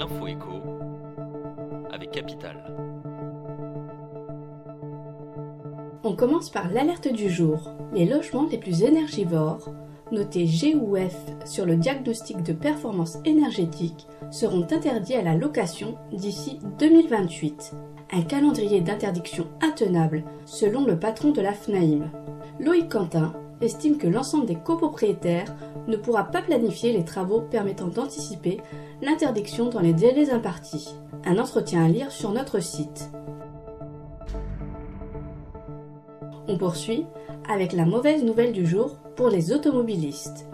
l'info écho avec Capital. On commence par l'alerte du jour. Les logements les plus énergivores, notés G ou F sur le diagnostic de performance énergétique, seront interdits à la location d'ici 2028. Un calendrier d'interdiction intenable selon le patron de la FNAIM. Loïc Quentin estime que l'ensemble des copropriétaires ne pourra pas planifier les travaux permettant d'anticiper l'interdiction dans les délais impartis. Un entretien à lire sur notre site. On poursuit avec la mauvaise nouvelle du jour pour les automobilistes.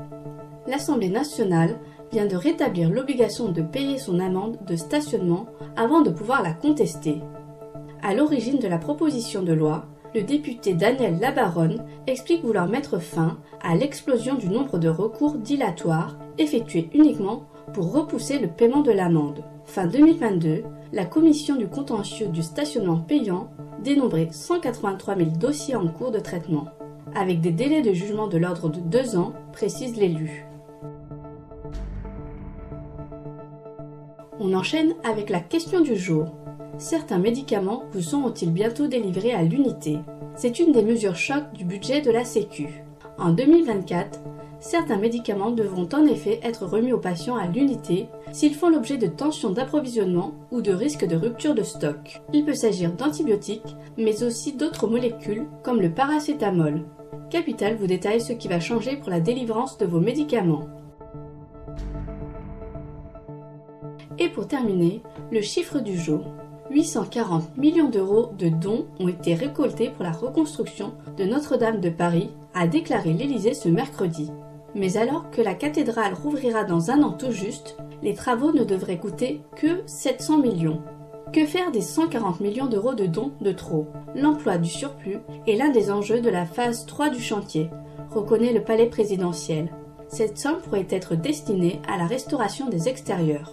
L'Assemblée nationale vient de rétablir l'obligation de payer son amende de stationnement avant de pouvoir la contester. À l'origine de la proposition de loi, le député Daniel Labaronne explique vouloir mettre fin à l'explosion du nombre de recours dilatoires effectués uniquement pour repousser le paiement de l'amende. Fin 2022, la commission du contentieux du stationnement payant dénombrait 183 000 dossiers en cours de traitement, avec des délais de jugement de l'ordre de deux ans, précise l'élu. On enchaîne avec la question du jour. Certains médicaments vous seront-ils bientôt délivrés à l'unité? C'est une des mesures choc du budget de la Sécu. En 2024, certains médicaments devront en effet être remis aux patients à l'unité s'ils font l'objet de tensions d'approvisionnement ou de risques de rupture de stock. Il peut s'agir d'antibiotiques, mais aussi d'autres molécules comme le paracétamol. Capital vous détaille ce qui va changer pour la délivrance de vos médicaments. Et pour terminer, le chiffre du jour. 840 millions d'euros de dons ont été récoltés pour la reconstruction de Notre-Dame de Paris, a déclaré l'Élysée ce mercredi. Mais alors que la cathédrale rouvrira dans un an tout juste, les travaux ne devraient coûter que 700 millions. Que faire des 140 millions d'euros de dons de trop? L'emploi du surplus est l'un des enjeux de la phase 3 du chantier, reconnaît le palais présidentiel. Cette somme pourrait être destinée à la restauration des extérieurs.